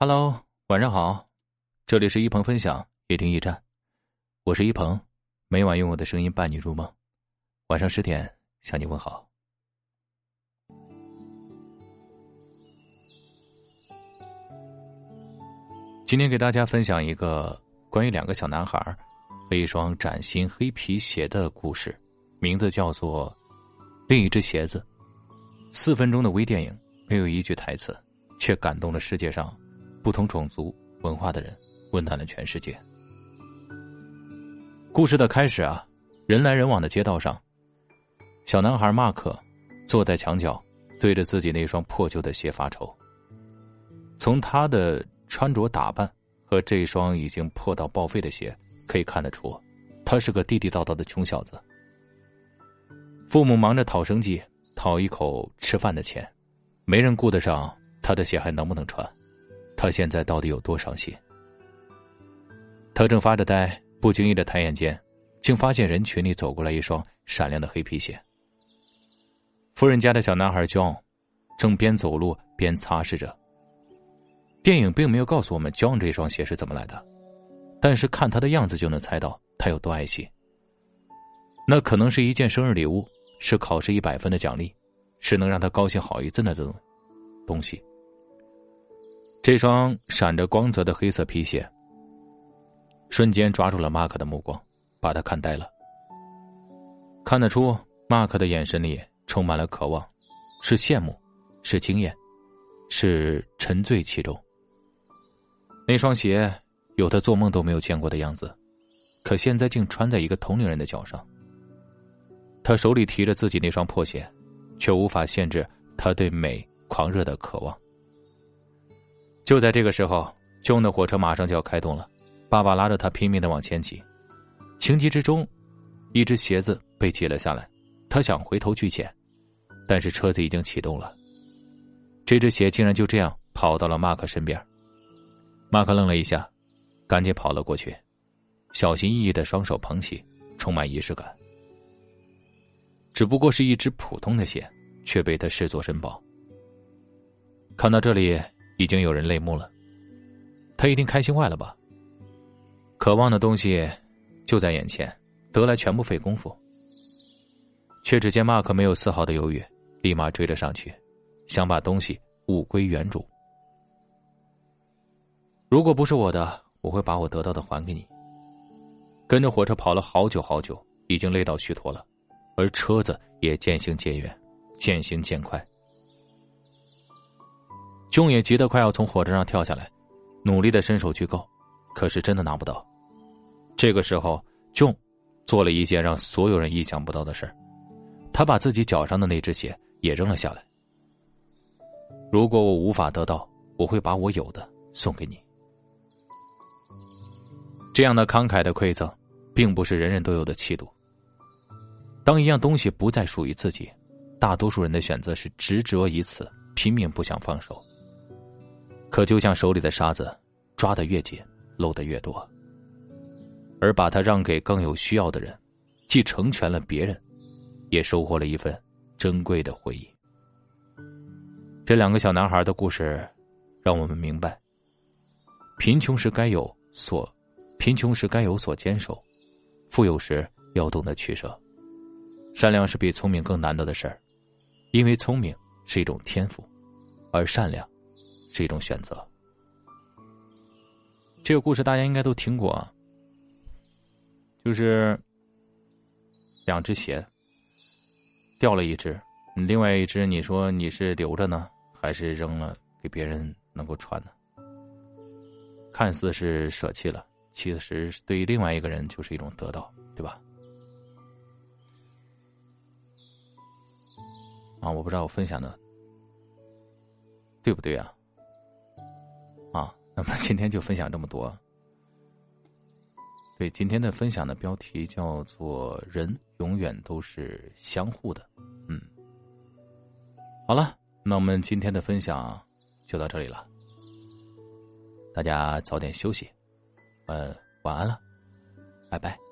Hello，晚上好，这里是一鹏分享夜听驿站，我是一鹏，每晚用我的声音伴你入梦，晚上十点向你问好。今天给大家分享一个关于两个小男孩和一双崭新黑皮鞋的故事，名字叫做《另一只鞋子》。四分钟的微电影，没有一句台词，却感动了世界上。不同种族文化的人，温暖了全世界。故事的开始啊，人来人往的街道上，小男孩马克坐在墙角，对着自己那双破旧的鞋发愁。从他的穿着打扮和这双已经破到报废的鞋，可以看得出，他是个地地道道的穷小子。父母忙着讨生计，讨一口吃饭的钱，没人顾得上他的鞋还能不能穿。他现在到底有多伤心？他正发着呆，不经意的抬眼间，竟发现人群里走过来一双闪亮的黑皮鞋。夫人家的小男孩 John，正边走路边擦拭着。电影并没有告诉我们 John 这双鞋是怎么来的，但是看他的样子就能猜到他有多爱惜。那可能是一件生日礼物，是考试一百分的奖励，是能让他高兴好一阵的东东西。这双闪着光泽的黑色皮鞋，瞬间抓住了马克的目光，把他看呆了。看得出，马克的眼神里充满了渴望，是羡慕，是惊艳，是沉醉其中。那双鞋有他做梦都没有见过的样子，可现在竟穿在一个同龄人的脚上。他手里提着自己那双破鞋，却无法限制他对美狂热的渴望。就在这个时候，旧的火车马上就要开动了，爸爸拉着他拼命的往前挤，情急之中，一只鞋子被挤了下来，他想回头去捡，但是车子已经启动了，这只鞋竟然就这样跑到了马克身边。马克愣了一下，赶紧跑了过去，小心翼翼的双手捧起，充满仪式感。只不过是一只普通的鞋，却被他视作珍宝。看到这里。已经有人泪目了，他一定开心坏了吧？渴望的东西就在眼前，得来全不费功夫。却只见马克没有丝毫的犹豫，立马追了上去，想把东西物归原主。如果不是我的，我会把我得到的还给你。跟着火车跑了好久好久，已经累到虚脱了，而车子也渐行渐远，渐行渐快。钟也急得快要从火车上跳下来，努力的伸手去够，可是真的拿不到。这个时候，钟做了一件让所有人意想不到的事他把自己脚上的那只鞋也扔了下来。如果我无法得到，我会把我有的送给你。这样的慷慨的馈赠，并不是人人都有的气度。当一样东西不再属于自己，大多数人的选择是执着于此，拼命不想放手。可就像手里的沙子，抓得越紧，漏得越多。而把它让给更有需要的人，既成全了别人，也收获了一份珍贵的回忆。这两个小男孩的故事，让我们明白：贫穷时该有所，贫穷时该有所坚守；富有时要懂得取舍。善良是比聪明更难得的事儿，因为聪明是一种天赋，而善良。是一种选择。这个故事大家应该都听过，就是两只鞋掉了一只，另外一只你说你是留着呢，还是扔了给别人能够穿呢？看似是舍弃了，其实对于另外一个人就是一种得到，对吧？啊，我不知道我分享的对不对啊？那么今天就分享这么多。对，今天的分享的标题叫做“人永远都是相互的”。嗯，好了，那我们今天的分享就到这里了。大家早点休息，呃，晚安了，拜拜。